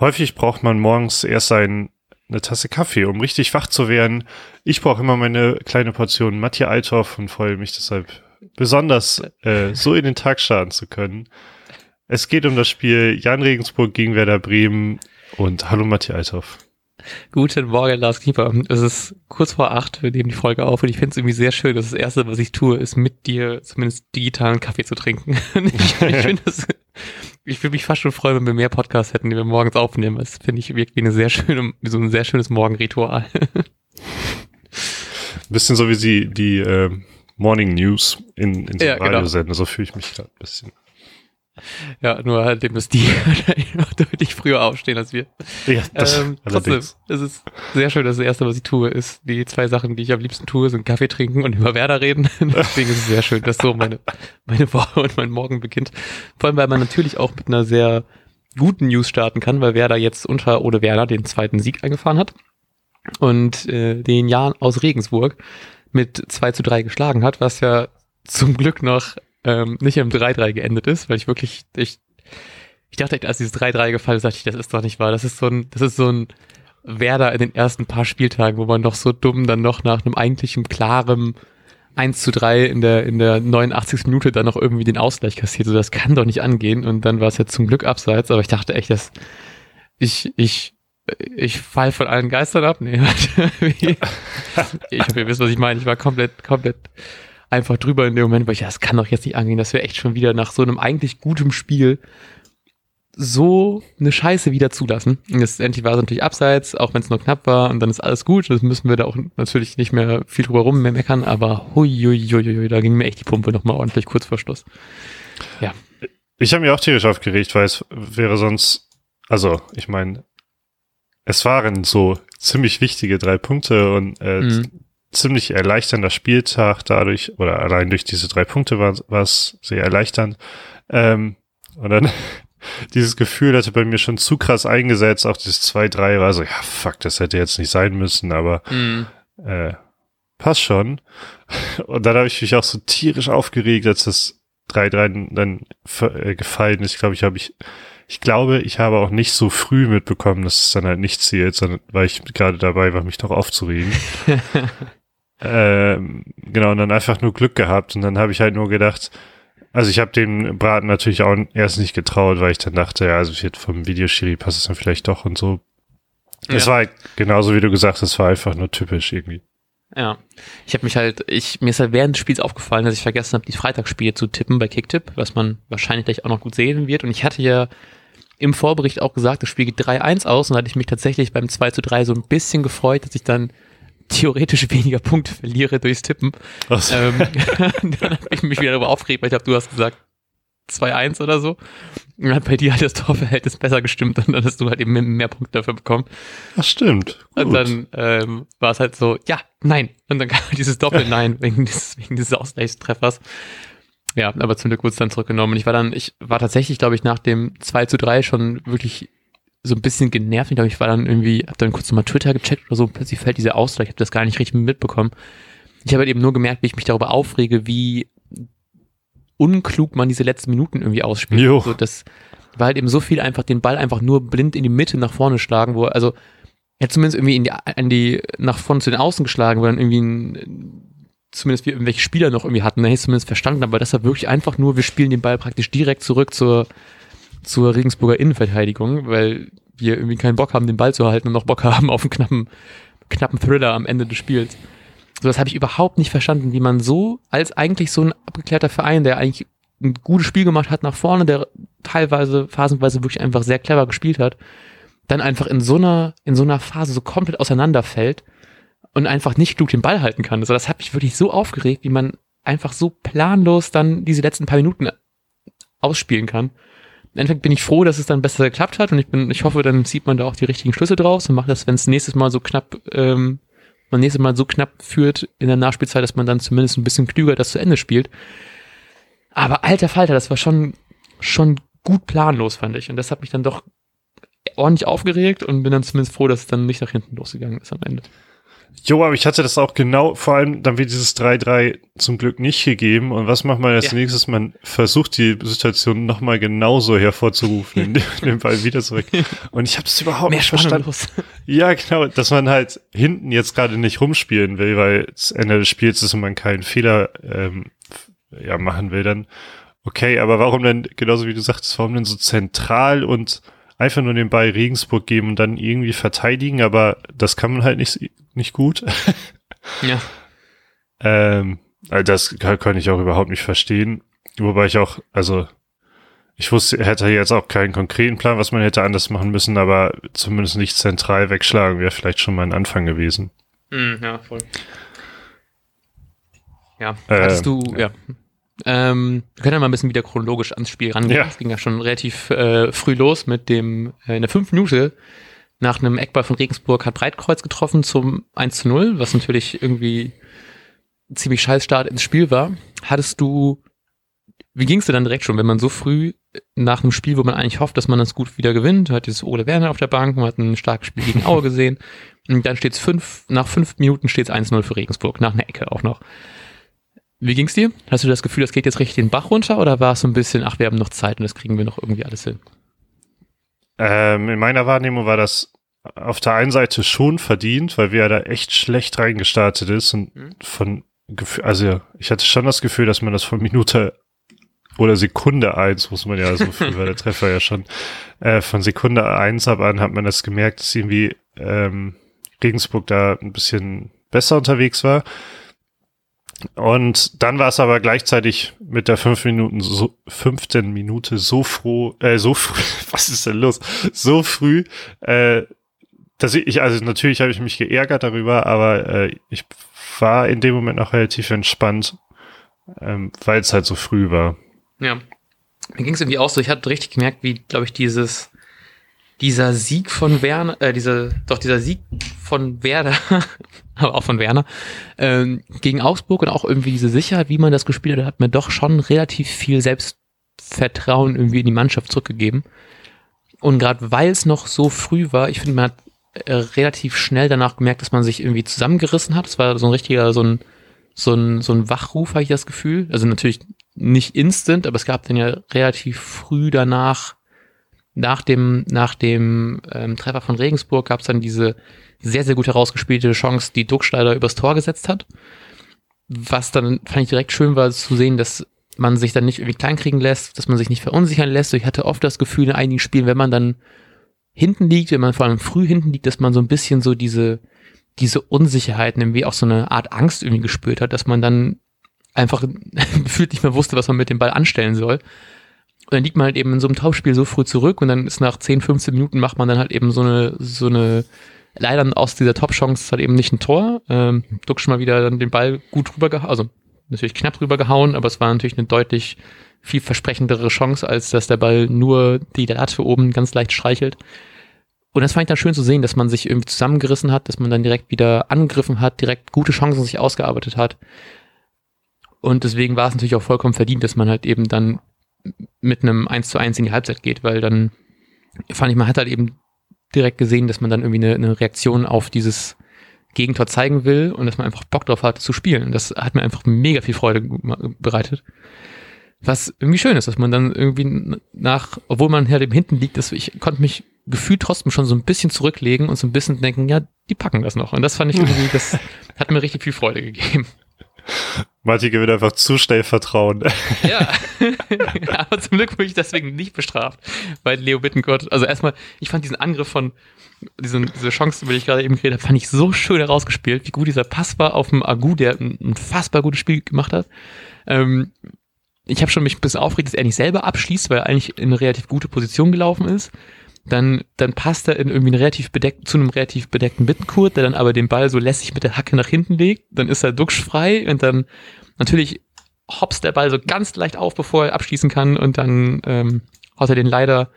Häufig braucht man morgens erst ein, eine Tasse Kaffee, um richtig wach zu werden. Ich brauche immer meine kleine Portion Matthias Althoff und freue mich deshalb besonders, äh, so in den Tag starten zu können. Es geht um das Spiel Jan Regensburg gegen Werder Bremen und hallo Matthias Althoff. Guten Morgen, Lars Kiefer. Es ist kurz vor acht, wir nehmen die Folge auf und ich finde es irgendwie sehr schön, dass das Erste, was ich tue, ist mit dir zumindest digitalen Kaffee zu trinken. ich ich finde das, ich würde mich fast schon freuen, wenn wir mehr Podcasts hätten, die wir morgens aufnehmen. Das finde ich wirklich eine sehr schöne, so ein sehr schönes Morgenritual. Ein bisschen so wie sie die äh, Morning News in, in so Ja, einem genau. Radiosender, so fühle ich mich gerade ein bisschen. Ja, nur halt, dem ist die noch deutlich früher aufstehen als wir. Ja, das ähm, trotzdem, es ist sehr schön, dass das Erste, was ich tue, ist, die zwei Sachen, die ich am liebsten tue, sind Kaffee trinken und über Werder reden. Deswegen ist es sehr schön, dass so meine, meine Woche und mein Morgen beginnt. Vor allem, weil man natürlich auch mit einer sehr guten News starten kann, weil Werder jetzt unter Ole Werner den zweiten Sieg eingefahren hat und äh, den Jan aus Regensburg mit 2 zu 3 geschlagen hat, was ja zum Glück noch ähm, nicht im 3-3 geendet ist, weil ich wirklich, ich, ich dachte, echt, als dieses 3-3 gefallen ist, dachte ich, das ist doch nicht wahr. Das ist so ein, das ist so ein Werder in den ersten paar Spieltagen, wo man doch so dumm dann noch nach einem eigentlichen klaren 1 zu 3 in der, in der 89. Minute dann noch irgendwie den Ausgleich kassiert. So, das kann doch nicht angehen. Und dann war es ja zum Glück abseits, aber ich dachte echt, dass ich, ich, ich fall von allen Geistern ab. Nee, ich hoffe, ihr wisst, was ich meine. Ich war komplett, komplett einfach drüber in dem Moment, weil ich, ja, das kann doch jetzt nicht angehen, dass wir echt schon wieder nach so einem eigentlich gutem Spiel so eine Scheiße wieder zulassen. Und das endlich war es natürlich abseits, auch wenn es nur knapp war und dann ist alles gut. Das müssen wir da auch natürlich nicht mehr viel drüber rum meckern, aber hui, hui, hui, hui, da ging mir echt die Pumpe nochmal ordentlich kurz vor Schluss. Ich habe mich auch tierisch aufgeregt, weil es wäre sonst, also ich meine, es waren so ziemlich wichtige drei Punkte und äh, Mhm. Ziemlich erleichternder Spieltag dadurch, oder allein durch diese drei Punkte war war es sehr erleichternd. Ähm, und dann dieses Gefühl hatte bei mir schon zu krass eingesetzt, auch dieses 2-3 war so, ja fuck, das hätte jetzt nicht sein müssen, aber äh, passt schon. Und dann habe ich mich auch so tierisch aufgeregt, als das 3-3 dann äh, gefallen ist. Ich glaube, ich habe ich, ich glaube, ich habe auch nicht so früh mitbekommen, dass es dann halt nicht zählt, sondern weil ich gerade dabei war, mich noch aufzuregen. ähm, genau, und dann einfach nur Glück gehabt. Und dann habe ich halt nur gedacht, also ich habe dem Braten natürlich auch erst nicht getraut, weil ich dann dachte, ja, also vom Videoschiri passt es dann vielleicht doch und so. Es Ja. war halt genauso wie du gesagt hast, es war einfach nur typisch irgendwie. Ja, ich habe mich halt, ich mir ist halt während des Spiels aufgefallen, dass ich vergessen habe, die Freitagsspiele zu tippen bei Kicktipp, was man wahrscheinlich gleich auch noch gut sehen wird. Und ich hatte ja im Vorbericht auch gesagt, das Spiel geht 3-1 aus und da hatte ich mich tatsächlich beim 2 zu 3 so ein bisschen gefreut, dass ich dann theoretisch weniger Punkte verliere durchs Tippen. Also, ähm, dann habe ich mich wieder darüber aufgeregt, weil ich glaube, du hast gesagt 2-1 oder so. Und dann hat bei dir halt das Torverhältnis besser gestimmt und dann hast du halt eben mehr Punkte dafür bekommen. das stimmt. Und Gut. dann ähm, war es halt so, ja, nein. Und dann kam dieses Doppel-Nein wegen dieses, wegen dieses Ausgleichstreffers. Ja, aber zum Glück wurde es dann zurückgenommen. Und ich war dann, ich war tatsächlich, glaube ich, nach dem 2 zu 3 schon wirklich so ein bisschen genervt. Ich glaube, ich war dann irgendwie, hab dann kurz nochmal Twitter gecheckt oder so, plötzlich fällt dieser Ausgleich, ich habe das gar nicht richtig mitbekommen. Ich habe halt eben nur gemerkt, wie ich mich darüber aufrege, wie unklug man diese letzten Minuten irgendwie ausspielt. Jo. So, das war halt eben so viel einfach den Ball einfach nur blind in die Mitte nach vorne schlagen, wo, also, er hat zumindest irgendwie in die, in die, nach vorne zu den Außen geschlagen, wo dann irgendwie ein, zumindest wir irgendwelche Spieler noch irgendwie hatten, da hätte ich zumindest verstanden, aber das war wirklich einfach nur, wir spielen den Ball praktisch direkt zurück zur, zur Regensburger Innenverteidigung, weil wir irgendwie keinen Bock haben, den Ball zu halten und noch Bock haben auf einen knappen, knappen Thriller am Ende des Spiels. So, das habe ich überhaupt nicht verstanden, wie man so, als eigentlich so ein abgeklärter Verein, der eigentlich ein gutes Spiel gemacht hat nach vorne, der teilweise, phasenweise wirklich einfach sehr clever gespielt hat, dann einfach in so einer, in so einer Phase so komplett auseinanderfällt und einfach nicht klug den Ball halten kann. Also das hat mich wirklich so aufgeregt, wie man einfach so planlos dann diese letzten paar Minuten ausspielen kann. Im Endeffekt bin ich froh, dass es dann besser geklappt hat und ich bin, ich hoffe, dann sieht man da auch die richtigen Schlüsse draus und macht das, wenn es nächstes Mal so knapp, ähm, man nächstes Mal so knapp führt in der Nachspielzeit, dass man dann zumindest ein bisschen klüger das zu Ende spielt. Aber alter Falter, das war schon, schon gut planlos, fand ich. Und das hat mich dann doch ordentlich aufgeregt und bin dann zumindest froh, dass es dann nicht nach hinten losgegangen ist am Ende. Jo, aber ich hatte das auch genau, vor allem dann wird dieses 3-3 zum Glück nicht gegeben. Und was macht man als ja. nächstes? Man versucht die Situation nochmal genauso hervorzurufen, indem den Ball wieder zurück. Und ich habe es überhaupt Mehr nicht verstanden. Ja, genau, dass man halt hinten jetzt gerade nicht rumspielen will, weil das Ende des Spiels ist und man keinen Fehler ähm, ja, machen will, dann okay, aber warum denn, genauso wie du sagst, warum denn so zentral und einfach nur den Ball Regensburg geben und dann irgendwie verteidigen, aber das kann man halt nicht, nicht gut. ja. ähm, also das kann, kann ich auch überhaupt nicht verstehen. Wobei ich auch, also ich wusste, hätte jetzt auch keinen konkreten Plan, was man hätte anders machen müssen, aber zumindest nicht zentral wegschlagen wäre vielleicht schon mal ein Anfang gewesen. Mm, ja, voll. Ja, hattest äh, du, ja. Ähm, wir können ja mal ein bisschen wieder chronologisch ans Spiel rangehen. Ja. Es ging ja schon relativ äh, früh los mit dem, äh, in der fünf Minute nach einem Eckball von Regensburg hat Breitkreuz getroffen zum 1 zu 0, was natürlich irgendwie ziemlich scheiß Start ins Spiel war. Hattest du, wie ging es dir dann direkt schon, wenn man so früh nach einem Spiel, wo man eigentlich hofft, dass man das gut wieder gewinnt, hat dieses Ole Werner auf der Bank, man hat ein starkes Spiel gegen Aue gesehen, und dann steht es fünf, nach fünf Minuten steht es 1-0 für Regensburg, nach einer Ecke auch noch. Wie ging's dir? Hast du das Gefühl, das geht jetzt richtig den Bach runter oder war es so ein bisschen, ach, wir haben noch Zeit und das kriegen wir noch irgendwie alles hin? Ähm, in meiner Wahrnehmung war das auf der einen Seite schon verdient, weil wir ja da echt schlecht reingestartet ist und mhm. von also ich hatte schon das Gefühl, dass man das von Minute oder Sekunde eins, muss man ja so viel, weil der Treffer ja schon, äh, von Sekunde eins ab an hat man das gemerkt, dass irgendwie ähm, Regensburg da ein bisschen besser unterwegs war. Und dann war es aber gleichzeitig mit der fünf Minuten so, fünften Minute so froh, äh, so früh, was ist denn los? So früh, äh, dass ich, also natürlich habe ich mich geärgert darüber, aber äh, ich war in dem Moment auch relativ entspannt, ähm, weil es halt so früh war. Ja. Mir ging es irgendwie auch so, ich hatte richtig gemerkt, wie, glaube ich, dieses dieser Sieg von Werner, äh, dieser, doch dieser Sieg von Werder, aber auch von Werner, ähm, gegen Augsburg und auch irgendwie diese Sicherheit, wie man das gespielt hat, hat mir doch schon relativ viel Selbstvertrauen irgendwie in die Mannschaft zurückgegeben. Und gerade weil es noch so früh war, ich finde, man hat äh, relativ schnell danach gemerkt, dass man sich irgendwie zusammengerissen hat. Es war so ein richtiger, so ein, so ein, so ein Wachruf, habe ich das Gefühl. Also natürlich nicht instant, aber es gab dann ja relativ früh danach nach dem, nach dem ähm, Treffer von Regensburg gab es dann diese sehr, sehr gut herausgespielte Chance, die Duckschneider übers Tor gesetzt hat. Was dann, fand ich direkt schön war zu sehen, dass man sich dann nicht irgendwie kleinkriegen lässt, dass man sich nicht verunsichern lässt. Ich hatte oft das Gefühl in einigen Spielen, wenn man dann hinten liegt, wenn man vor allem früh hinten liegt, dass man so ein bisschen so diese, diese Unsicherheiten, irgendwie auch so eine Art Angst irgendwie gespürt hat, dass man dann einfach gefühlt nicht mehr wusste, was man mit dem Ball anstellen soll. Und dann liegt man halt eben in so einem Tauschspiel so früh zurück und dann ist nach 10, 15 Minuten macht man dann halt eben so eine, so eine, leider aus dieser Top-Chance halt eben nicht ein Tor. Ähm, Duck schon mal wieder dann den Ball gut rübergehauen, also natürlich knapp rübergehauen, aber es war natürlich eine deutlich vielversprechendere Chance, als dass der Ball nur die Latte oben ganz leicht streichelt. Und das fand ich dann schön zu sehen, dass man sich irgendwie zusammengerissen hat, dass man dann direkt wieder angegriffen hat, direkt gute Chancen sich ausgearbeitet hat. Und deswegen war es natürlich auch vollkommen verdient, dass man halt eben dann mit einem 1 zu 1 in die Halbzeit geht, weil dann fand ich, man hat halt eben direkt gesehen, dass man dann irgendwie eine, eine Reaktion auf dieses Gegentor zeigen will und dass man einfach Bock drauf hat zu spielen. Und das hat mir einfach mega viel Freude bereitet. Was irgendwie schön ist, dass man dann irgendwie nach, obwohl man halt eben hinten liegt, dass ich konnte mich gefühlt trotzdem schon so ein bisschen zurücklegen und so ein bisschen denken, ja, die packen das noch. Und das fand ich irgendwie, das hat mir richtig viel Freude gegeben. Martin gewinnt einfach zu schnell Vertrauen. Ja, aber zum Glück wurde ich deswegen nicht bestraft, weil Leo Bittenkurt, also erstmal, ich fand diesen Angriff von, diese, diese Chance, über die ich gerade eben geredet habe, fand ich so schön herausgespielt, wie gut dieser Pass war auf dem Agu, der ein unfassbar gutes Spiel gemacht hat. Ähm, ich habe schon mich ein bisschen aufgeregt, dass er nicht selber abschließt, weil er eigentlich in eine relativ gute Position gelaufen ist dann, dann passt er in irgendwie einen relativ bedeckt, zu einem relativ bedeckten Bittenkurt, der dann aber den Ball so lässig mit der Hacke nach hinten legt, dann ist er duckschfrei und dann natürlich hops der Ball so ganz leicht auf, bevor er abschließen kann und dann ähm, haut er den leider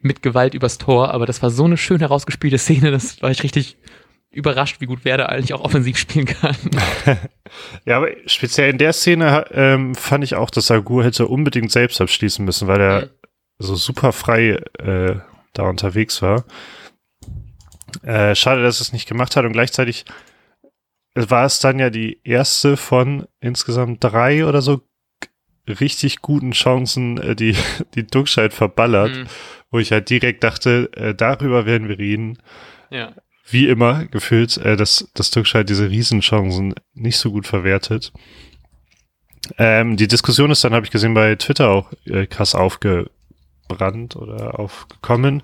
mit Gewalt übers Tor, aber das war so eine schön herausgespielte Szene, das war ich richtig überrascht, wie gut Werder eigentlich auch offensiv spielen kann. ja, aber speziell in der Szene ähm, fand ich auch, dass Agur hätte unbedingt selbst abschließen müssen, weil er mhm. so super frei äh, da unterwegs war. Äh, schade, dass es nicht gemacht hat und gleichzeitig war es dann ja die erste von insgesamt drei oder so richtig guten Chancen, äh, die, die Duckscheid verballert, mhm. wo ich halt direkt dachte, äh, darüber werden wir reden. Ja. Wie immer gefühlt, äh, dass, dass Duckscheid diese Riesenchancen nicht so gut verwertet. Ähm, die Diskussion ist dann, habe ich gesehen, bei Twitter auch äh, krass aufgebrannt oder aufgekommen,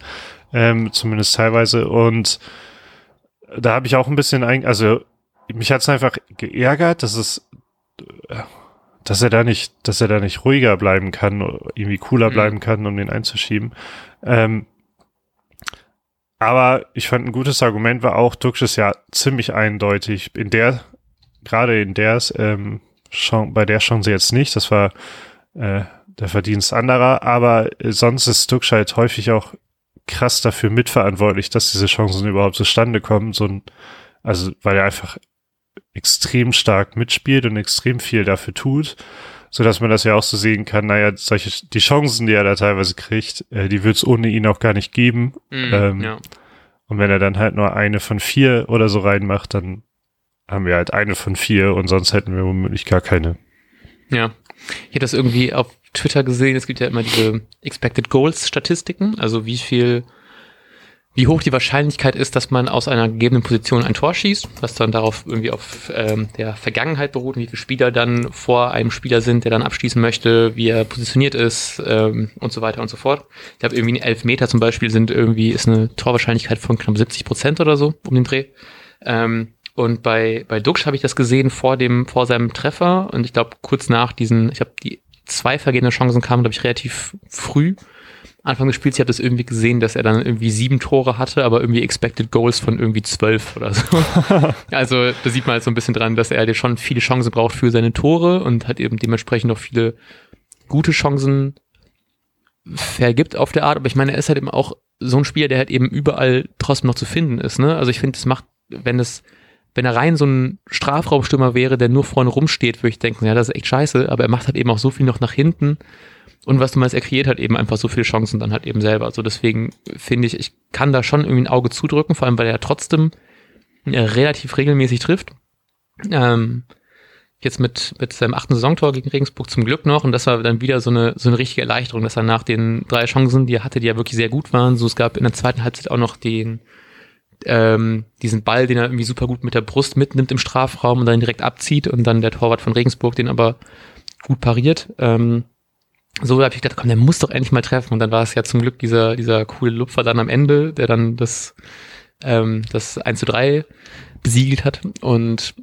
ähm, zumindest teilweise. Und da habe ich auch ein bisschen, ein, also mich hat es einfach geärgert, dass es, dass er da nicht, dass er da nicht ruhiger bleiben kann, irgendwie cooler mhm. bleiben kann, um den einzuschieben. Ähm, aber ich fand ein gutes Argument war auch, Dux ist ja ziemlich eindeutig. In der, gerade in der, ähm, bei der Chance jetzt nicht, das war äh, der Verdienst anderer, aber sonst ist Dux halt häufig auch krass dafür mitverantwortlich, dass diese Chancen überhaupt zustande kommen. So ein, also weil er einfach extrem stark mitspielt und extrem viel dafür tut, so dass man das ja auch so sehen kann. Naja, solche die Chancen, die er da teilweise kriegt, äh, die wird es ohne ihn auch gar nicht geben. Mm, ähm, ja. Und wenn er dann halt nur eine von vier oder so reinmacht, dann haben wir halt eine von vier und sonst hätten wir womöglich gar keine. Ja, ich hätte das irgendwie auf Twitter gesehen. Es gibt ja immer diese Expected Goals Statistiken, also wie viel wie hoch die Wahrscheinlichkeit ist, dass man aus einer gegebenen Position ein Tor schießt, was dann darauf irgendwie auf ähm, der Vergangenheit beruht, wie viele Spieler dann vor einem Spieler sind, der dann abschließen möchte, wie er positioniert ist ähm, und so weiter und so fort. Ich glaube, irgendwie elf Meter zum Beispiel sind irgendwie, ist eine Torwahrscheinlichkeit von knapp 70 Prozent oder so um den Dreh. Ähm, und bei, bei Duxch habe ich das gesehen vor dem, vor seinem Treffer und ich glaube kurz nach diesen, ich habe die zwei vergebene Chancen kamen, glaube ich, relativ früh Anfang des Spiels, ich habe das irgendwie gesehen, dass er dann irgendwie sieben Tore hatte, aber irgendwie Expected Goals von irgendwie zwölf oder so. also da sieht man halt so ein bisschen dran, dass er dir schon viele Chancen braucht für seine Tore und hat eben dementsprechend auch viele gute Chancen vergibt auf der Art. Aber ich meine, er ist halt eben auch so ein Spieler, der halt eben überall trotzdem noch zu finden ist. Ne? Also ich finde, es macht, wenn es wenn er rein so ein Strafraumstürmer wäre, der nur vorne rumsteht, würde ich denken, ja, das ist echt scheiße, aber er macht halt eben auch so viel noch nach hinten und was du meinst, er kreiert halt eben einfach so viele Chancen dann halt eben selber. Also deswegen finde ich, ich kann da schon irgendwie ein Auge zudrücken, vor allem weil er trotzdem äh, relativ regelmäßig trifft. Ähm, jetzt mit, mit seinem achten Saisontor gegen Regensburg zum Glück noch. Und das war dann wieder so eine, so eine richtige Erleichterung, dass er nach den drei Chancen, die er hatte, die ja wirklich sehr gut waren, so es gab in der zweiten Halbzeit auch noch den, ähm, diesen Ball, den er irgendwie super gut mit der Brust mitnimmt im Strafraum und dann direkt abzieht und dann der Torwart von Regensburg den aber gut pariert. Ähm, so habe ich gedacht, komm, der muss doch endlich mal treffen. Und dann war es ja zum Glück dieser, dieser coole Lupfer dann am Ende, der dann das, ähm, das 1 zu 3 besiegelt hat. Und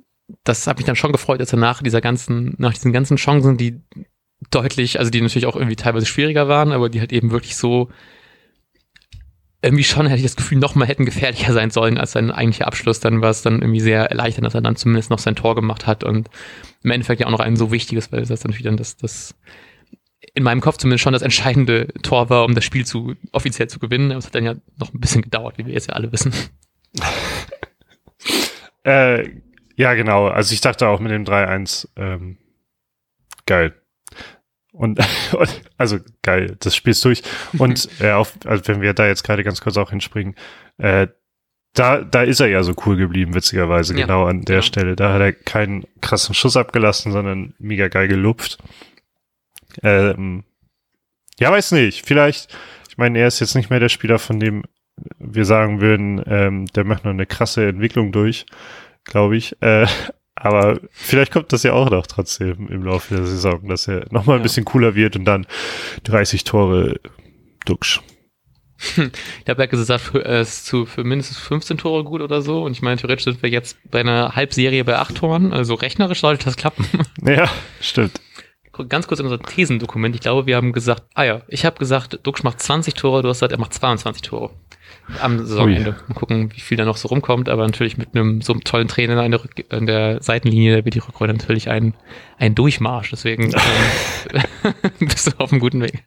das hat mich dann schon gefreut, dass er nach dieser ganzen, nach diesen ganzen Chancen, die deutlich, also die natürlich auch irgendwie teilweise schwieriger waren, aber die halt eben wirklich so irgendwie schon hätte ich das Gefühl, noch mal hätten gefährlicher sein sollen als sein eigentlicher Abschluss. Dann war es dann irgendwie sehr erleichternd, dass er dann zumindest noch sein Tor gemacht hat und im Endeffekt ja auch noch ein so wichtiges, weil das natürlich dann das, das in meinem Kopf zumindest schon das entscheidende Tor war, um das Spiel zu offiziell zu gewinnen. Aber es hat dann ja noch ein bisschen gedauert, wie wir jetzt ja alle wissen. äh, ja, genau. Also ich dachte auch mit dem 3-1, ähm, geil. Und, und, also geil, das Spiel ist durch. Und äh, auf, also wenn wir da jetzt gerade ganz kurz auch hinspringen, äh, da, da ist er ja so cool geblieben, witzigerweise, ja, genau an der ja. Stelle. Da hat er keinen krassen Schuss abgelassen, sondern mega geil gelupft. Ähm, ja, weiß nicht. Vielleicht, ich meine, er ist jetzt nicht mehr der Spieler, von dem wir sagen würden, ähm, der macht noch eine krasse Entwicklung durch, glaube ich. Äh, aber vielleicht kommt das ja auch noch trotzdem im Laufe der Saison, dass er nochmal ein ja. bisschen cooler wird und dann 30 Tore ducksch. Ich habe ja gesagt, er ist zu, für mindestens 15 Tore gut oder so. Und ich meine, theoretisch sind wir jetzt bei einer Halbserie bei 8 Toren. Also rechnerisch sollte das klappen. Ja, stimmt ganz kurz in unser Thesendokument. Ich glaube, wir haben gesagt, ah ja, ich habe gesagt, Dux macht 20 Tore, du hast gesagt, er macht 22 Tore am Saisonende. Mal gucken, wie viel da noch so rumkommt, aber natürlich mit einem so einem tollen Trainer an der, Rück an der Seitenlinie, da wird die Rückrunde natürlich ein, ein Durchmarsch. Deswegen ähm, bist du auf einem guten Weg.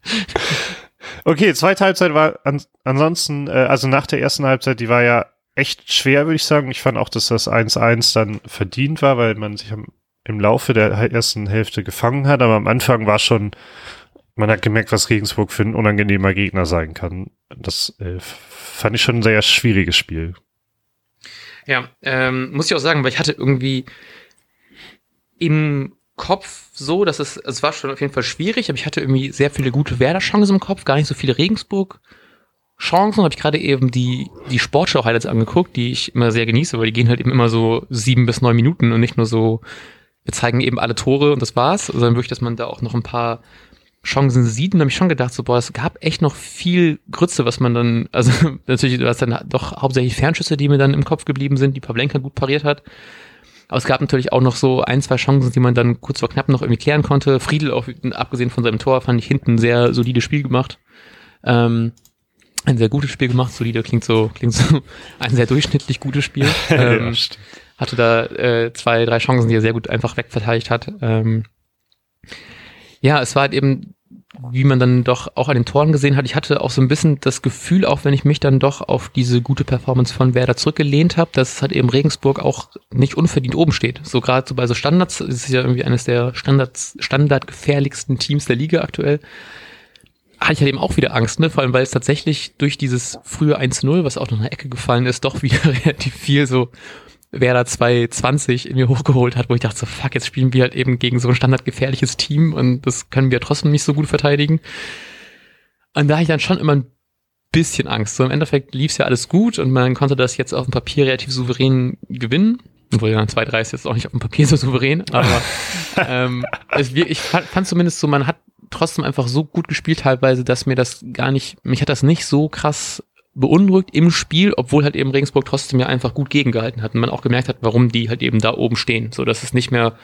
Okay, zweite Halbzeit war an, ansonsten, äh, also nach der ersten Halbzeit, die war ja echt schwer, würde ich sagen. Ich fand auch, dass das 1-1 dann verdient war, weil man sich am im Laufe der ersten Hälfte gefangen hat, aber am Anfang war schon, man hat gemerkt, was Regensburg für ein unangenehmer Gegner sein kann. Das äh, fand ich schon ein sehr schwieriges Spiel. Ja, ähm, muss ich auch sagen, weil ich hatte irgendwie im Kopf so, dass es, es war schon auf jeden Fall schwierig, aber ich hatte irgendwie sehr viele gute Werder-Chancen im Kopf, gar nicht so viele Regensburg-Chancen. Habe ich gerade eben die, die Sportschau-Highlights angeguckt, die ich immer sehr genieße, weil die gehen halt eben immer so sieben bis neun Minuten und nicht nur so, wir zeigen eben alle Tore und das war's, sondern wirklich, dass man da auch noch ein paar Chancen sieht und habe ich schon gedacht, so, boah, es gab echt noch viel Grütze, was man dann, also natürlich, du hast dann doch hauptsächlich Fernschüsse, die mir dann im Kopf geblieben sind, die Pavlenka gut pariert hat. Aber es gab natürlich auch noch so ein, zwei Chancen, die man dann kurz vor knapp noch irgendwie klären konnte. Friedel, auch abgesehen von seinem Tor, fand ich hinten sehr solides Spiel gemacht. Ähm, ein sehr gutes Spiel gemacht. Solide klingt so, klingt so ein sehr durchschnittlich gutes Spiel. Ähm, ja, hatte da äh, zwei, drei Chancen, die er sehr gut einfach wegverteidigt hat. Ähm, ja, es war halt eben, wie man dann doch auch an den Toren gesehen hat, ich hatte auch so ein bisschen das Gefühl, auch wenn ich mich dann doch auf diese gute Performance von Werder zurückgelehnt habe, dass halt eben Regensburg auch nicht unverdient oben steht. So gerade so bei so Standards, ist es ja irgendwie eines der Standards, standardgefährlichsten Teams der Liga aktuell hatte ich halt eben auch wieder Angst, ne? Vor allem, weil es tatsächlich durch dieses frühe 1-0, was auch noch in der Ecke gefallen ist, doch wieder relativ viel so Werder 220 in mir hochgeholt hat, wo ich dachte so, fuck, jetzt spielen wir halt eben gegen so ein standardgefährliches Team und das können wir trotzdem nicht so gut verteidigen. Und da hatte ich dann schon immer ein bisschen Angst. So im Endeffekt lief es ja alles gut und man konnte das jetzt auf dem Papier relativ souverän gewinnen. Obwohl ja 2-3 ist jetzt auch nicht auf dem Papier so souverän, aber ähm, es, ich fand, fand zumindest so, man hat trotzdem einfach so gut gespielt teilweise, dass mir das gar nicht, mich hat das nicht so krass beunruhigt im Spiel, obwohl halt eben Regensburg trotzdem ja einfach gut gegengehalten hat und man auch gemerkt hat, warum die halt eben da oben stehen. So, dass es nicht mehr,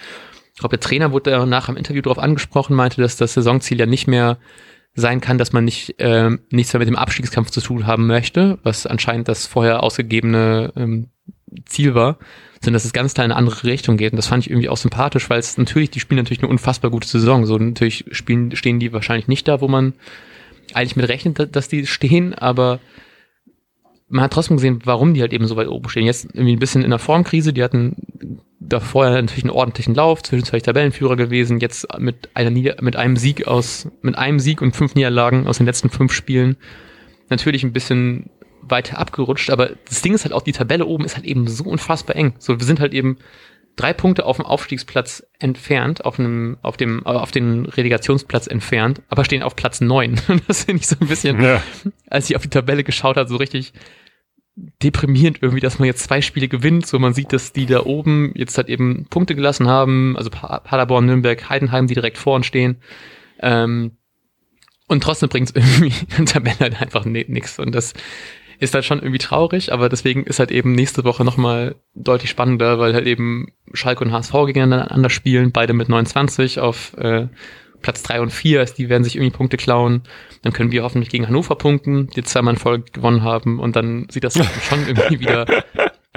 ich glaube, der Trainer wurde danach im Interview darauf angesprochen, meinte, dass das Saisonziel ja nicht mehr sein kann, dass man nicht äh, nichts mehr mit dem Abstiegskampf zu tun haben möchte, was anscheinend das vorher ausgegebene ähm, Ziel war, sondern dass es ganz klar in eine andere Richtung geht. Und das fand ich irgendwie auch sympathisch, weil es natürlich, die spielen natürlich eine unfassbar gute Saison. So natürlich spielen, stehen die wahrscheinlich nicht da, wo man eigentlich mit rechnet, dass die stehen, aber man hat trotzdem gesehen, warum die halt eben so weit oben stehen. Jetzt irgendwie ein bisschen in der Formkrise, die hatten davor natürlich einen ordentlichen Lauf, zwischenzeitlich Tabellenführer gewesen, jetzt mit einer Nieder mit einem Sieg aus, mit einem Sieg und fünf Niederlagen aus den letzten fünf Spielen natürlich ein bisschen weiter abgerutscht, aber das Ding ist halt auch, die Tabelle oben ist halt eben so unfassbar eng. So, wir sind halt eben drei Punkte auf dem Aufstiegsplatz entfernt, auf einem, auf dem, äh, auf den Relegationsplatz entfernt, aber stehen auf Platz neun. das finde ich so ein bisschen, ja. als ich auf die Tabelle geschaut habe, so richtig deprimierend irgendwie, dass man jetzt zwei Spiele gewinnt, so man sieht, dass die da oben jetzt halt eben Punkte gelassen haben, also Paderborn, Nürnberg, Heidenheim, die direkt vor uns stehen. Ähm, und trotzdem bringt es irgendwie in der Tabelle halt einfach nichts. Und das ist halt schon irgendwie traurig, aber deswegen ist halt eben nächste Woche nochmal deutlich spannender, weil halt eben Schalke und HSV gegeneinander spielen, beide mit 29 auf äh, Platz 3 und 4, also die werden sich irgendwie Punkte klauen. Dann können wir hoffentlich gegen Hannover punkten, die zweimal in Folge gewonnen haben und dann sieht das schon irgendwie wieder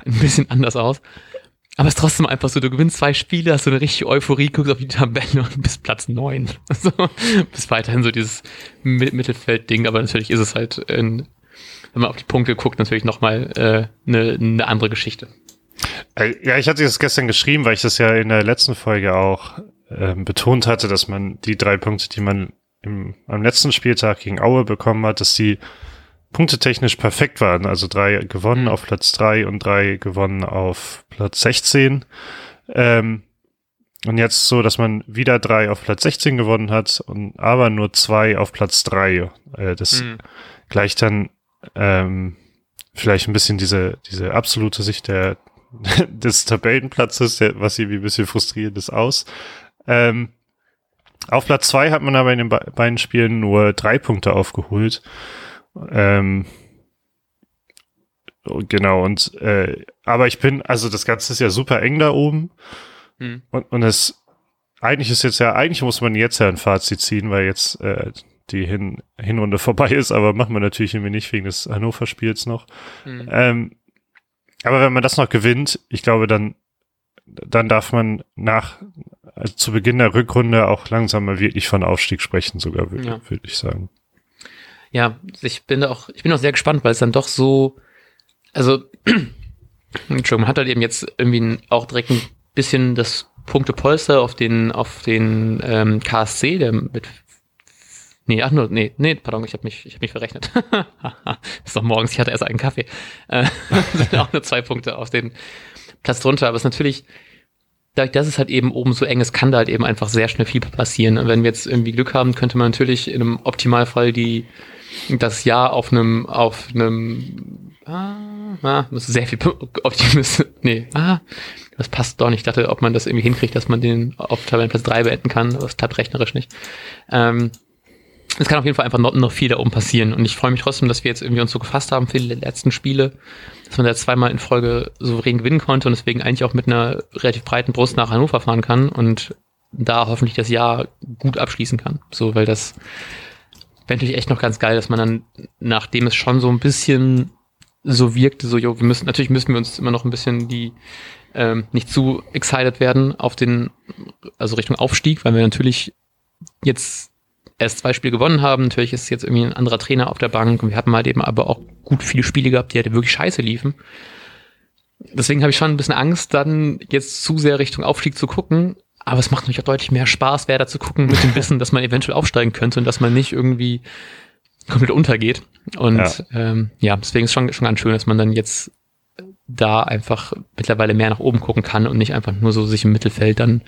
ein bisschen anders aus. Aber es ist trotzdem einfach so, du gewinnst zwei Spiele, hast so eine richtige Euphorie, guckst auf die Tabelle und bist Platz neun. Also, bist weiterhin so dieses Mittelfeld-Ding, aber natürlich ist es halt, in, wenn man auf die Punkte guckt, natürlich nochmal äh, eine, eine andere Geschichte. Äh, ja, ich hatte das gestern geschrieben, weil ich das ja in der letzten Folge auch ähm, betont hatte, dass man die drei Punkte, die man im, am letzten Spieltag gegen Aue bekommen hat, dass die punktetechnisch perfekt waren. Also drei gewonnen mhm. auf Platz drei und drei gewonnen auf Platz 16. Ähm, und jetzt so, dass man wieder drei auf Platz 16 gewonnen hat und aber nur zwei auf Platz drei. Äh, das mhm. gleicht dann ähm, vielleicht ein bisschen diese, diese absolute Sicht der, des Tabellenplatzes, der, was sie wie ein bisschen frustrierend ist, aus. Ähm, auf Platz zwei hat man aber in den beiden Spielen nur drei Punkte aufgeholt. Ähm, genau, und äh, aber ich bin, also das Ganze ist ja super eng da oben. Hm. Und, und es eigentlich ist jetzt ja, eigentlich muss man jetzt ja ein Fazit ziehen, weil jetzt äh, die Hin Hinrunde vorbei ist, aber machen wir natürlich irgendwie nicht wegen des Hannover-Spiels noch. Hm. Ähm, aber wenn man das noch gewinnt, ich glaube, dann, dann darf man nach, also zu Beginn der Rückrunde auch langsam mal wirklich von Aufstieg sprechen, sogar, würde ja. würd ich sagen. Ja, ich bin auch, ich bin auch sehr gespannt, weil es dann doch so, also, Entschuldigung, man hat halt eben jetzt irgendwie auch direkt ein bisschen das Punktepolster auf den, auf den ähm, KSC, der mit Nee, ach nur, nee, nee, pardon, ich habe mich, ich hab mich verrechnet. ist doch morgens, ich hatte erst einen Kaffee. Äh, sind auch nur zwei Punkte auf den Platz drunter. Aber es ist natürlich, dadurch, dass es halt eben oben so eng ist, kann da halt eben einfach sehr schnell viel passieren. Und wenn wir jetzt irgendwie Glück haben, könnte man natürlich in einem Optimalfall die, das Jahr auf einem, auf einem, ah, ah sehr viel Optimismus, nee, ah, das passt doch nicht. Ich dachte, ob man das irgendwie hinkriegt, dass man den auf Tabellenplatz 3 beenden kann. Das klappt rechnerisch nicht. Ähm, es kann auf jeden Fall einfach noch, noch viel da oben passieren. Und ich freue mich trotzdem, dass wir jetzt irgendwie uns so gefasst haben für die letzten Spiele, dass man da zweimal in Folge souverän gewinnen konnte und deswegen eigentlich auch mit einer relativ breiten Brust nach Hannover fahren kann und da hoffentlich das Jahr gut abschließen kann. So, weil das wäre natürlich echt noch ganz geil, dass man dann, nachdem es schon so ein bisschen so wirkte, so, jo, wir müssen, natürlich müssen wir uns immer noch ein bisschen die, ähm, nicht zu excited werden auf den, also Richtung Aufstieg, weil wir natürlich jetzt erst zwei Spiele gewonnen haben. Natürlich ist jetzt irgendwie ein anderer Trainer auf der Bank und wir hatten halt eben aber auch gut viele Spiele gehabt, die halt wirklich scheiße liefen. Deswegen habe ich schon ein bisschen Angst, dann jetzt zu sehr Richtung Aufstieg zu gucken. Aber es macht natürlich auch deutlich mehr Spaß, wer da zu gucken, mit dem Wissen, dass man eventuell aufsteigen könnte und dass man nicht irgendwie komplett untergeht. Und ja, ähm, ja deswegen ist schon, schon ganz schön, dass man dann jetzt da einfach mittlerweile mehr nach oben gucken kann und nicht einfach nur so sich im Mittelfeld dann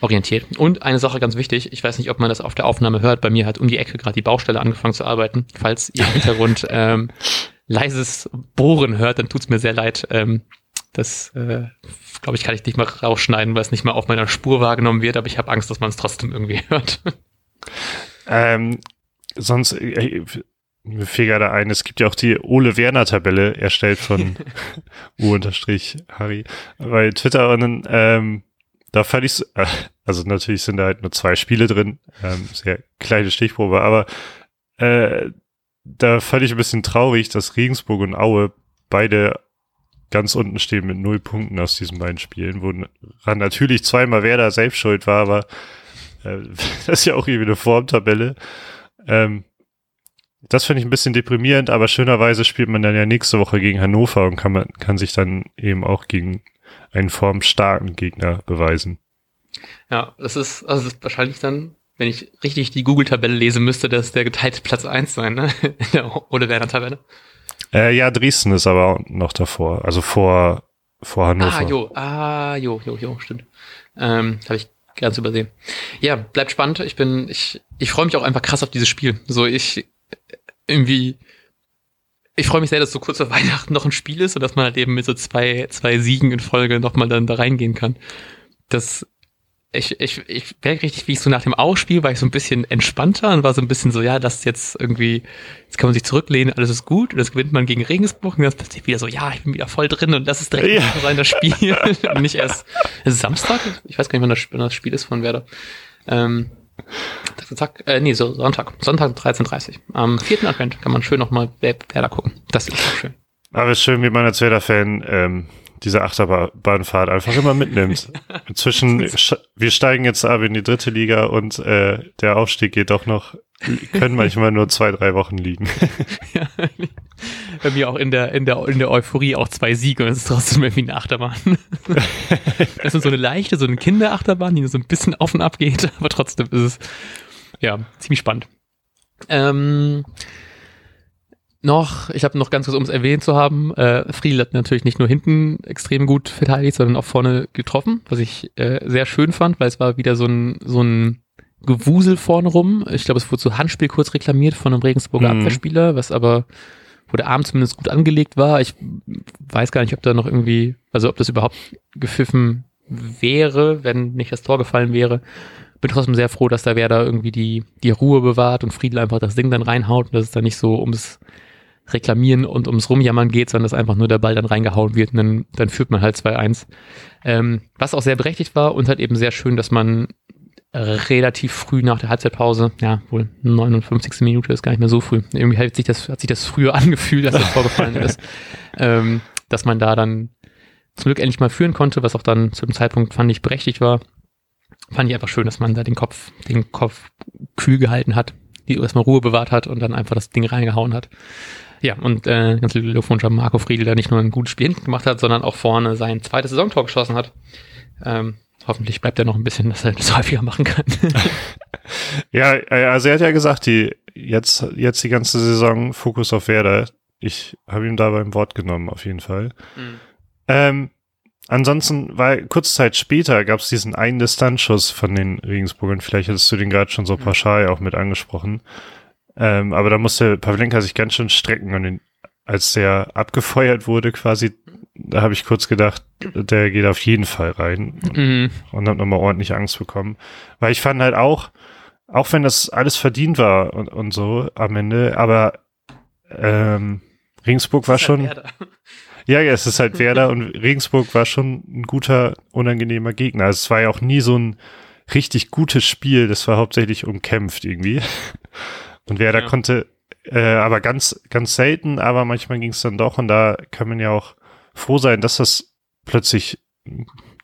orientiert. Und eine Sache ganz wichtig, ich weiß nicht, ob man das auf der Aufnahme hört, bei mir hat um die Ecke gerade die Baustelle angefangen zu arbeiten. Falls ihr im Hintergrund ähm, leises Bohren hört, dann tut's mir sehr leid. Ähm, das, äh, glaube ich, kann ich nicht mal rausschneiden, weil es nicht mal auf meiner Spur wahrgenommen wird, aber ich habe Angst, dass man es trotzdem irgendwie hört. Ähm, sonst, äh, mir fiel gerade ein, es gibt ja auch die Ole Werner Tabelle, erstellt von U-Harry bei Twitter und dann, ähm, da fand ich äh, also natürlich sind da halt nur zwei Spiele drin, ähm, sehr kleine Stichprobe, aber äh, da fand ich ein bisschen traurig, dass Regensburg und Aue beide ganz unten stehen mit null Punkten aus diesen beiden Spielen, woran natürlich zweimal wer da selbst schuld war, aber äh, das ist ja auch irgendwie eine Formtabelle. Ähm, das finde ich ein bisschen deprimierend, aber schönerweise spielt man dann ja nächste Woche gegen Hannover und kann man kann sich dann eben auch gegen einen formstarken Gegner beweisen. Ja, das ist, also das ist wahrscheinlich dann, wenn ich richtig die Google-Tabelle lesen müsste, das der geteilte Platz eins sein, ne? In der Ole Werner Tabelle. Äh, ja, Dresden ist aber noch davor, also vor, vor Hannover. Ah, jo, ah, jo, jo, jo, stimmt. Ähm, Habe ich ganz übersehen. Ja, bleibt spannend. Ich bin, ich, ich freue mich auch einfach krass auf dieses Spiel. So, ich irgendwie ich freue mich sehr, dass so kurz vor Weihnachten noch ein Spiel ist und dass man halt eben mit so zwei, zwei Siegen in Folge nochmal dann da reingehen kann. Das, ich, ich, ich merke richtig, wie ich so nach dem Ausspiel war ich so ein bisschen entspannter und war so ein bisschen so, ja, das ist jetzt irgendwie, jetzt kann man sich zurücklehnen, alles ist gut und das gewinnt man gegen Regensburg und dann plötzlich wieder so, ja, ich bin wieder voll drin und das ist direkt ja. sein, das Spiel. und nicht erst, es ist Samstag? Ich weiß gar nicht, wann das, wann das Spiel ist von Werder. Ähm, Zack, äh, nee, so Sonntag. Sonntag 13.30 Am vierten Advent kann man schön nochmal Werder gucken. Das ist auch schön. Aber ist schön, wie man als Werder-Fan ähm, diese Achterbahnfahrt einfach immer mitnimmt. Inzwischen, wir steigen jetzt ab in die dritte Liga und äh, der Aufstieg geht doch noch, können manchmal nur zwei, drei Wochen liegen. ja, bei mir auch in der, in der, in der Euphorie auch zwei Siege und es ist trotzdem irgendwie eine Achterbahn. das ist so eine leichte, so eine Kinderachterbahn, die so ein bisschen auf und ab geht, aber trotzdem ist es, ja, ziemlich spannend. Ähm, noch, ich habe noch ganz kurz, um es erwähnt zu haben, äh, Friedel hat natürlich nicht nur hinten extrem gut verteidigt, sondern auch vorne getroffen, was ich äh, sehr schön fand, weil es war wieder so ein, so ein Gewusel vorne rum. Ich glaube, es wurde so Handspiel kurz reklamiert von einem Regensburger mhm. Abwehrspieler, was aber, wo der Arm zumindest gut angelegt war. Ich weiß gar nicht, ob da noch irgendwie, also ob das überhaupt gepfiffen wäre, wenn nicht das Tor gefallen wäre. Bin trotzdem sehr froh, dass da wer da irgendwie die, die Ruhe bewahrt und Friedel einfach das Ding dann reinhaut und dass es dann nicht so ums Reklamieren und ums Rumjammern geht, sondern dass einfach nur der Ball dann reingehauen wird und dann, dann führt man halt 2-1. Ähm, was auch sehr berechtigt war und halt eben sehr schön, dass man relativ früh nach der Halbzeitpause, ja, wohl 59. Minute ist gar nicht mehr so früh. Irgendwie hat sich das, hat sich das früher angefühlt, dass das vorgefallen ist, ähm, dass man da dann zum Glück endlich mal führen konnte, was auch dann zu dem Zeitpunkt fand ich berechtigt war. Fand ich einfach schön, dass man da den Kopf, den Kopf kühl gehalten hat, die erstmal Ruhe bewahrt hat und dann einfach das Ding reingehauen hat. Ja, und äh, ganz liebe Glückwunsch an Marco Friedel, der nicht nur ein gutes Spiel gemacht hat, sondern auch vorne sein zweites Saisontor geschossen hat. Ähm, hoffentlich bleibt er noch ein bisschen, dass er das häufiger machen kann. ja, also er hat ja gesagt, die jetzt, jetzt die ganze Saison Fokus auf Werder. Ich habe ihm da beim Wort genommen, auf jeden Fall. Mhm. Ähm, ansonsten, weil kurze Zeit später gab es diesen einen Distanzschuss von den Regensburgern. Vielleicht hättest du den gerade schon so mhm. pauschal auch mit angesprochen. Ähm, aber da musste Pavlenka sich ganz schön strecken und den, als der abgefeuert wurde quasi, da habe ich kurz gedacht, der geht auf jeden Fall rein mhm. und hat nochmal ordentlich Angst bekommen. Weil ich fand halt auch, auch wenn das alles verdient war und, und so am Ende, aber ähm, Regensburg war halt schon. Ja, ja, es ist halt Werder und Regensburg war schon ein guter, unangenehmer Gegner. Also es war ja auch nie so ein richtig gutes Spiel, das war hauptsächlich umkämpft irgendwie. Und Werder ja. konnte äh, aber ganz, ganz selten, aber manchmal ging es dann doch und da kann man ja auch froh sein, dass das plötzlich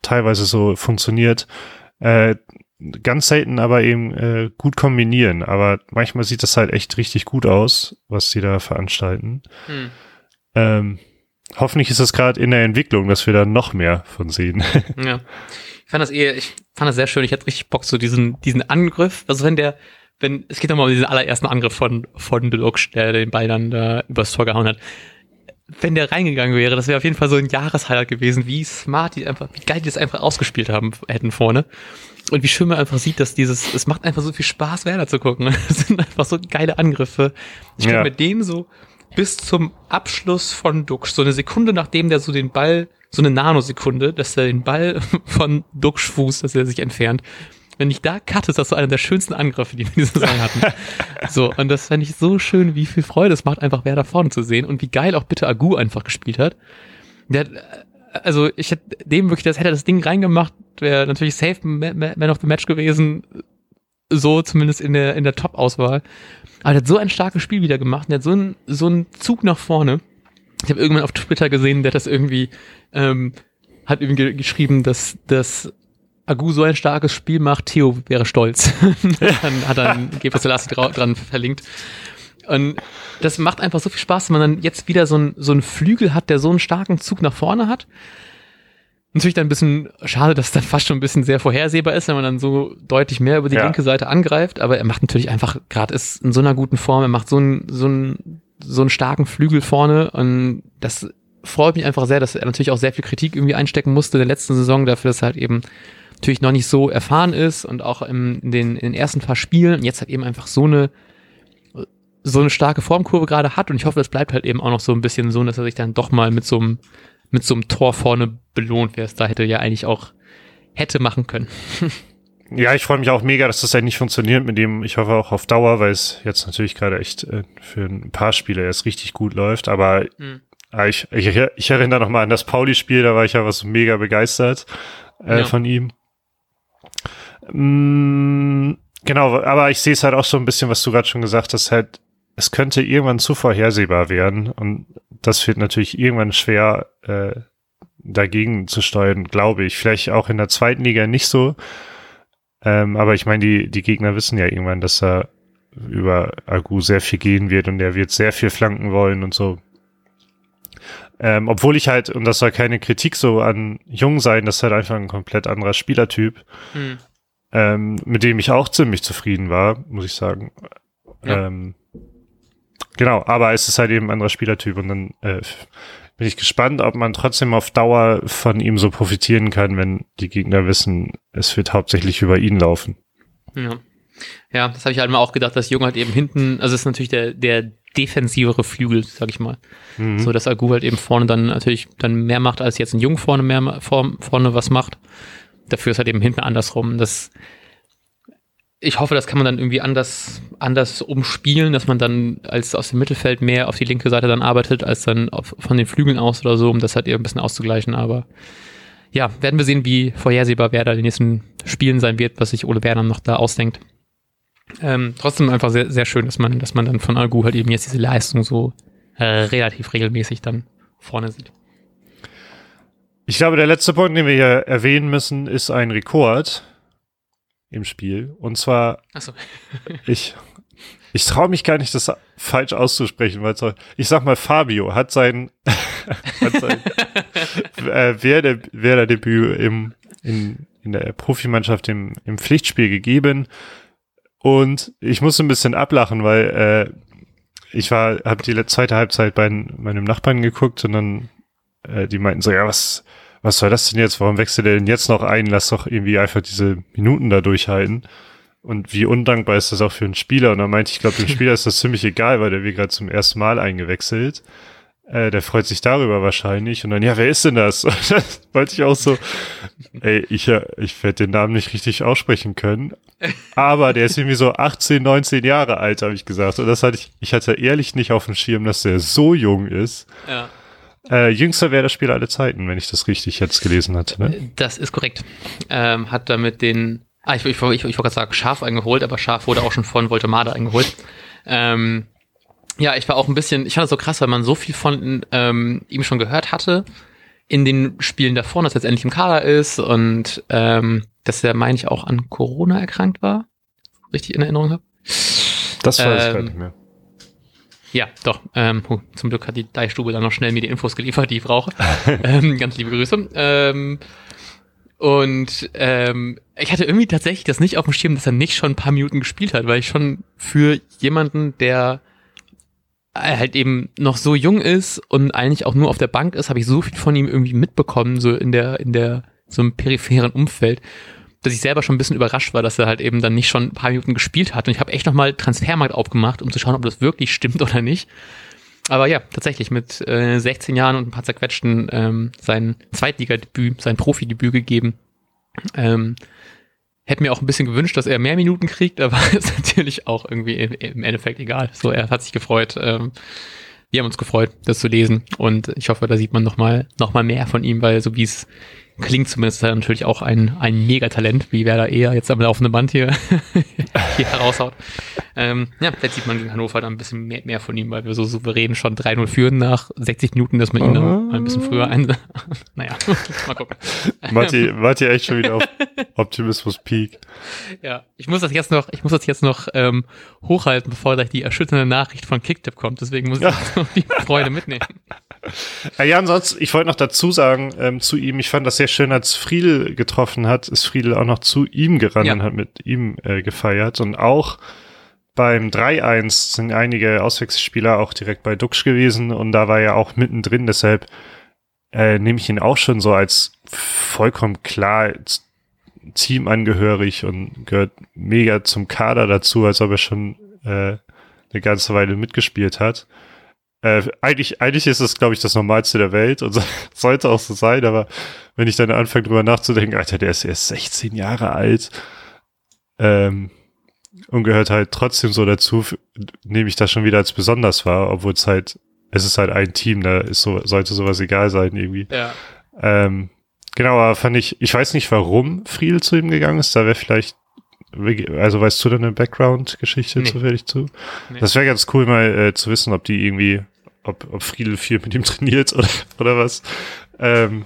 teilweise so funktioniert. Äh, ganz selten aber eben äh, gut kombinieren. Aber manchmal sieht das halt echt richtig gut aus, was die da veranstalten. Hm. Ähm, hoffentlich ist es gerade in der Entwicklung, dass wir da noch mehr von sehen. Ja. Ich fand das eher, ich fand das sehr schön. Ich hatte richtig Bock, so diesen, diesen Angriff. Also wenn der, wenn, es geht nochmal um diesen allerersten Angriff von, von Deluxe, der den Ball dann da übers Tor gehauen hat. Wenn der reingegangen wäre, das wäre auf jeden Fall so ein Jahreshighlight gewesen, wie smart die einfach, wie geil die das einfach ausgespielt haben, hätten vorne. Und wie schön man einfach sieht, dass dieses, es macht einfach so viel Spaß, Werder zu gucken. Es sind einfach so geile Angriffe. Ich ja. kann mit denen so bis zum Abschluss von Duxch, so eine Sekunde nachdem der so den Ball, so eine Nanosekunde, dass er den Ball von Duxch Fuß, dass er sich entfernt. Wenn ich da cutte, ist das so einer der schönsten Angriffe, die wir diese Saison hatten. so, und das fände ich so schön, wie viel Freude es macht, einfach Werder vorne zu sehen und wie geil auch bitte Agu einfach gespielt hat. Der hat, also ich hätte dem wirklich, das hätte das Ding reingemacht, wäre natürlich safe Man of the Match gewesen, so zumindest in der, in der Top-Auswahl. Aber der hat so ein starkes Spiel wieder gemacht, der hat so einen, so einen Zug nach vorne. Ich habe irgendwann auf Twitter gesehen, der hat das irgendwie, ähm, hat irgendwie geschrieben, dass, dass Agu so ein starkes Spiel macht, Theo wäre stolz. dann hat er ein Gebers Selassie dran verlinkt. Und das macht einfach so viel Spaß, wenn man dann jetzt wieder so, ein, so einen Flügel hat, der so einen starken Zug nach vorne hat. Natürlich dann ein bisschen schade, dass es dann fast schon ein bisschen sehr vorhersehbar ist, wenn man dann so deutlich mehr über die ja. linke Seite angreift. Aber er macht natürlich einfach, gerade ist in so einer guten Form, er macht so einen, so einen, so einen starken Flügel vorne. Und das freut mich einfach sehr, dass er natürlich auch sehr viel Kritik irgendwie einstecken musste in der letzten Saison dafür, dass er halt eben natürlich noch nicht so erfahren ist und auch im, in, den, in den ersten paar Spielen jetzt halt eben einfach so eine so eine starke Formkurve gerade hat und ich hoffe, es bleibt halt eben auch noch so ein bisschen so, dass er sich dann doch mal mit so einem mit so einem Tor vorne belohnt, wer es da hätte ja eigentlich auch hätte machen können. Ja, ich freue mich auch mega, dass das ja nicht funktioniert mit dem. Ich hoffe auch auf Dauer, weil es jetzt natürlich gerade echt äh, für ein paar Spiele erst richtig gut läuft. Aber mhm. äh, ich, ich, ich erinnere noch mal an das Pauli-Spiel, da war ich ja was mega begeistert äh, ja. von ihm. Mm, genau, aber ich sehe es halt auch so ein bisschen, was du gerade schon gesagt hast, halt, es könnte irgendwann zu vorhersehbar werden und das wird natürlich irgendwann schwer äh, dagegen zu steuern, glaube ich. Vielleicht auch in der zweiten Liga nicht so. Ähm, aber ich meine, die, die Gegner wissen ja irgendwann, dass er über Agu sehr viel gehen wird und er wird sehr viel flanken wollen und so. Ähm, obwohl ich halt, und das soll keine Kritik so an Jung sein, das ist halt einfach ein komplett anderer Spielertyp. Hm ähm, mit dem ich auch ziemlich zufrieden war, muss ich sagen. Ja. Ähm, genau, aber es ist halt eben ein anderer Spielertyp und dann äh, bin ich gespannt, ob man trotzdem auf Dauer von ihm so profitieren kann, wenn die Gegner wissen, es wird hauptsächlich über ihn laufen. Ja. Ja, das habe ich halt mal auch gedacht, dass Jung halt eben hinten, also es ist natürlich der, der defensivere Flügel, sag ich mal. Mhm. So, dass Agu halt eben vorne dann natürlich dann mehr macht, als jetzt ein Jung vorne mehr vorne was macht dafür ist halt eben hinten andersrum. Das, ich hoffe, das kann man dann irgendwie anders, anders umspielen, dass man dann als aus dem Mittelfeld mehr auf die linke Seite dann arbeitet, als dann auf, von den Flügeln aus oder so, um das halt eher ein bisschen auszugleichen. Aber ja, werden wir sehen, wie vorhersehbar wer da in den nächsten Spielen sein wird, was sich Ole Werner noch da ausdenkt. Ähm, trotzdem einfach sehr, sehr schön, dass man, dass man dann von Algu halt eben jetzt diese Leistung so äh, relativ regelmäßig dann vorne sieht. Ich glaube, der letzte Punkt, den wir hier erwähnen müssen, ist ein Rekord im Spiel. Und zwar, so. ich, ich traue mich gar nicht, das falsch auszusprechen, weil ich sag mal, Fabio hat sein, hat sein äh, Werder-Debüt im, in, in der Profimannschaft im, im Pflichtspiel gegeben. Und ich musste ein bisschen ablachen, weil äh, ich war, habe die zweite Halbzeit bei meinem Nachbarn geguckt und dann äh, die meinten so, ja, was, was soll das denn jetzt? Warum wechselt er denn jetzt noch ein? Lass doch irgendwie einfach diese Minuten da durchhalten. Und wie undankbar ist das auch für einen Spieler? Und dann meinte ich, glaube, dem Spieler ist das ziemlich egal, weil der wird gerade zum ersten Mal eingewechselt. Äh, der freut sich darüber wahrscheinlich. Und dann, ja, wer ist denn das? Und das wollte ich auch so, ey, ich, ich werde den Namen nicht richtig aussprechen können. Aber der ist irgendwie so 18, 19 Jahre alt, habe ich gesagt. Und das hatte ich, ich hatte ehrlich nicht auf dem Schirm, dass der so jung ist. Ja. Äh, jüngster wäre das Spiel alle Zeiten, wenn ich das richtig jetzt gelesen hatte. Ne? Das ist korrekt. Ähm, hat damit den, ah, ich, ich, ich, ich wollte gerade sagen, Schaf eingeholt, aber Schaf wurde auch schon von Voltemade eingeholt. Ähm, ja, ich war auch ein bisschen, ich fand das so krass, weil man so viel von ähm, ihm schon gehört hatte in den Spielen davor, dass er jetzt endlich im Kader ist und ähm, dass er, meine ich, auch an Corona erkrankt war. Richtig in Erinnerung habe. Das weiß ähm, ich gar nicht mehr. Ja, doch. Ähm, zum Glück hat die Deichstube dann noch schnell mir die Infos geliefert, die ich brauche. ähm, ganz liebe Grüße. Ähm, und ähm, ich hatte irgendwie tatsächlich das nicht auf dem Schirm, dass er nicht schon ein paar Minuten gespielt hat, weil ich schon für jemanden, der halt eben noch so jung ist und eigentlich auch nur auf der Bank ist, habe ich so viel von ihm irgendwie mitbekommen, so in der, in der, so einem peripheren Umfeld, dass ich selber schon ein bisschen überrascht war, dass er halt eben dann nicht schon ein paar Minuten gespielt hat. Und ich habe echt nochmal Transfermarkt aufgemacht, um zu schauen, ob das wirklich stimmt oder nicht. Aber ja, tatsächlich mit äh, 16 Jahren und ein paar zerquetschten ähm, sein Zweitligadebüt, sein Profidebüt gegeben. Ähm, Hätte mir auch ein bisschen gewünscht, dass er mehr Minuten kriegt, aber ist natürlich auch irgendwie im Endeffekt egal. So, er hat sich gefreut. Ähm, wir haben uns gefreut, das zu lesen. Und ich hoffe, da sieht man noch mal, noch mal mehr von ihm, weil so wie es klingt zumindest natürlich auch ein, ein Megatalent, wie wer da eher jetzt am laufenden Band hier, hier heraushaut. Ähm, ja, jetzt sieht man gegen Hannover dann ein bisschen mehr, mehr von ihm, weil wir so souverän schon 3-0 führen nach 60 Minuten, dass man ihn uh ein bisschen früher ein... naja, mal gucken. Matti, Matti echt schon wieder auf Optimismus Peak. Ja, ich muss das jetzt noch, ich muss das jetzt noch ähm, hochhalten, bevor gleich die erschütternde Nachricht von Kicktip kommt. Deswegen muss ich noch die Freude mitnehmen. Ja, ja ansonsten, ich wollte noch dazu sagen, ähm, zu ihm, ich fand das sehr schön, als Friedel getroffen hat, ist Friedel auch noch zu ihm gerannt ja. und hat mit ihm äh, gefeiert. Und auch beim 3-1 sind einige Auswechselspieler auch direkt bei Duxch gewesen und da war er auch mittendrin, deshalb äh, nehme ich ihn auch schon so als vollkommen klar teamangehörig und gehört mega zum Kader dazu, als ob er schon äh, eine ganze Weile mitgespielt hat. Äh, eigentlich, eigentlich ist es, glaube ich, das Normalste der Welt und sollte auch so sein, aber wenn ich dann anfange drüber nachzudenken, Alter, der ist erst 16 Jahre alt ähm, und gehört halt trotzdem so dazu, nehme ich das schon wieder als besonders wahr, obwohl es halt, es ist halt ein Team, da ist so, sollte sowas egal sein irgendwie. Ja. Ähm, genau, aber fand ich, ich weiß nicht, warum Friedel zu ihm gegangen ist, da wäre vielleicht also weißt du da eine Background-Geschichte nee. zufällig zu? Nee. Das wäre ganz cool mal äh, zu wissen, ob die irgendwie, ob, ob Friedel viel mit ihm trainiert oder, oder was. Ähm,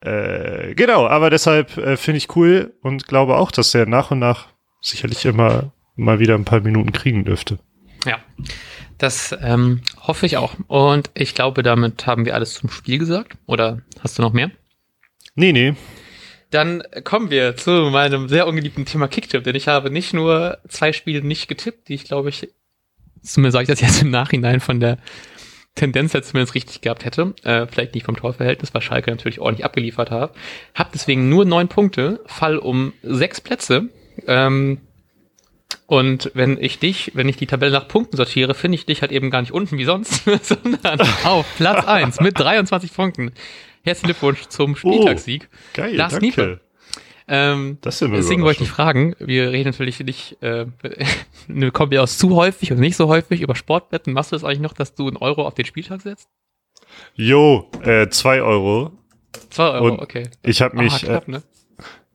äh, genau, aber deshalb äh, finde ich cool und glaube auch, dass er nach und nach sicherlich immer mal wieder ein paar Minuten kriegen dürfte. Ja, das ähm, hoffe ich auch. Und ich glaube, damit haben wir alles zum Spiel gesagt. Oder hast du noch mehr? Nee, nee. Dann kommen wir zu meinem sehr ungeliebten Thema Kicktipp, denn ich habe nicht nur zwei Spiele nicht getippt, die ich glaube ich, zumindest sage ich das jetzt im Nachhinein von der Tendenz jetzt zumindest richtig gehabt hätte, äh, vielleicht nicht vom Torverhältnis, weil Schalke natürlich ordentlich abgeliefert hat. Hab deswegen nur neun Punkte, fall um sechs Plätze. Ähm, und wenn ich dich, wenn ich die Tabelle nach Punkten sortiere, finde ich dich halt eben gar nicht unten wie sonst, sondern auf Platz eins mit 23 Punkten. Herzlichen Glückwunsch zum Spieltagssieg. Oh, geil, Lars danke. Niefe. Ähm, das ist deswegen wollte ich dich fragen, wir reden natürlich nicht, äh, eine Kombi aus zu häufig und nicht so häufig über Sportwetten. Machst du das eigentlich noch, dass du einen Euro auf den Spieltag setzt? Jo, äh, zwei Euro. Zwei Euro, und okay. Ich habe mich, knapp, ne?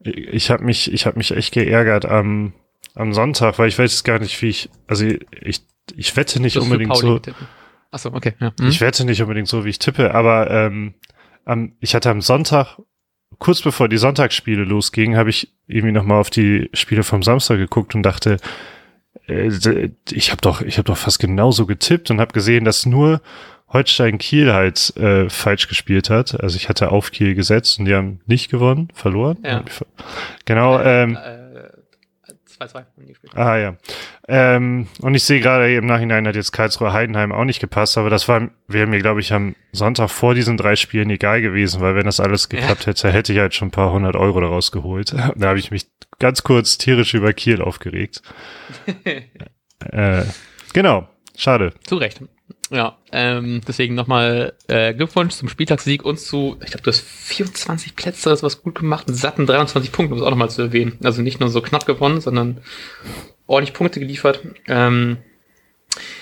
äh, ich habe mich, ich habe mich echt geärgert am, am Sonntag, weil ich weiß gar nicht, wie ich, also ich, ich wette nicht unbedingt so. Achso, okay. Ja. Hm. Ich wette nicht unbedingt so, wie ich tippe, aber ähm, am, ich hatte am Sonntag, kurz bevor die Sonntagsspiele losgingen, habe ich irgendwie nochmal auf die Spiele vom Samstag geguckt und dachte, äh, ich habe doch, ich habe doch fast genauso getippt und habe gesehen, dass nur Holstein Kiel halt äh, falsch gespielt hat. Also ich hatte auf Kiel gesetzt und die haben nicht gewonnen, verloren. Ja. Genau. Ähm, Äh, 2-2 haben die gespielt. Ah ja. Ähm, und ich sehe gerade im Nachhinein hat jetzt Karlsruhe Heidenheim auch nicht gepasst, aber das war wäre mir, glaube ich, am Sonntag vor diesen drei Spielen egal gewesen, weil wenn das alles geklappt hätte, hätte ich halt schon ein paar hundert Euro daraus geholt. Da habe ich mich ganz kurz tierisch über Kiel aufgeregt. äh, genau. Schade. Zu Recht. Ja, ähm, deswegen nochmal äh, Glückwunsch zum Spieltagssieg und zu, ich glaube, du hast 24 Plätze, das was gut gemacht, einen satten 23 Punkte, um es auch nochmal zu erwähnen. Also nicht nur so knapp gewonnen, sondern ordentlich Punkte geliefert. Ähm,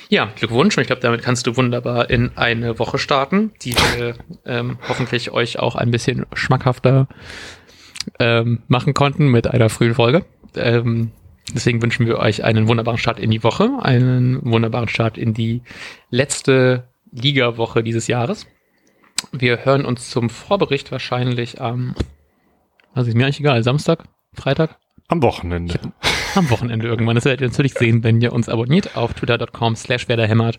ja, Glückwunsch und ich glaube, damit kannst du wunderbar in eine Woche starten, die wir ähm, hoffentlich euch auch ein bisschen schmackhafter ähm, machen konnten mit einer frühen Folge. Ähm, deswegen wünschen wir euch einen wunderbaren Start in die Woche, einen wunderbaren Start in die letzte Liga-Woche dieses Jahres. Wir hören uns zum Vorbericht wahrscheinlich am, also ist mir eigentlich egal, Samstag, Freitag, Am Wochenende. am Wochenende irgendwann. Das werdet ihr natürlich sehen, wenn ihr uns abonniert auf twitter.com slash werderhämmert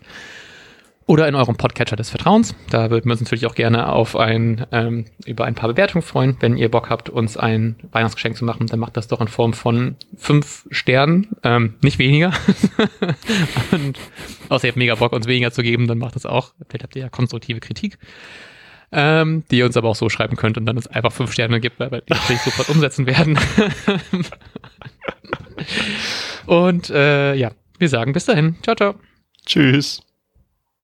oder in eurem Podcatcher des Vertrauens. Da würden wir uns natürlich auch gerne auf ein, ähm, über ein paar Bewertungen freuen. Wenn ihr Bock habt, uns ein Weihnachtsgeschenk zu machen, dann macht das doch in Form von fünf Sternen, ähm, nicht weniger. Und außer ihr habt mega Bock, uns weniger zu geben, dann macht das auch. Vielleicht habt ihr ja konstruktive Kritik. Ähm, die ihr uns aber auch so schreiben könnt und dann es einfach fünf Sterne gibt, weil wir die natürlich sofort umsetzen werden. und äh, ja, wir sagen bis dahin. Ciao, ciao. Tschüss.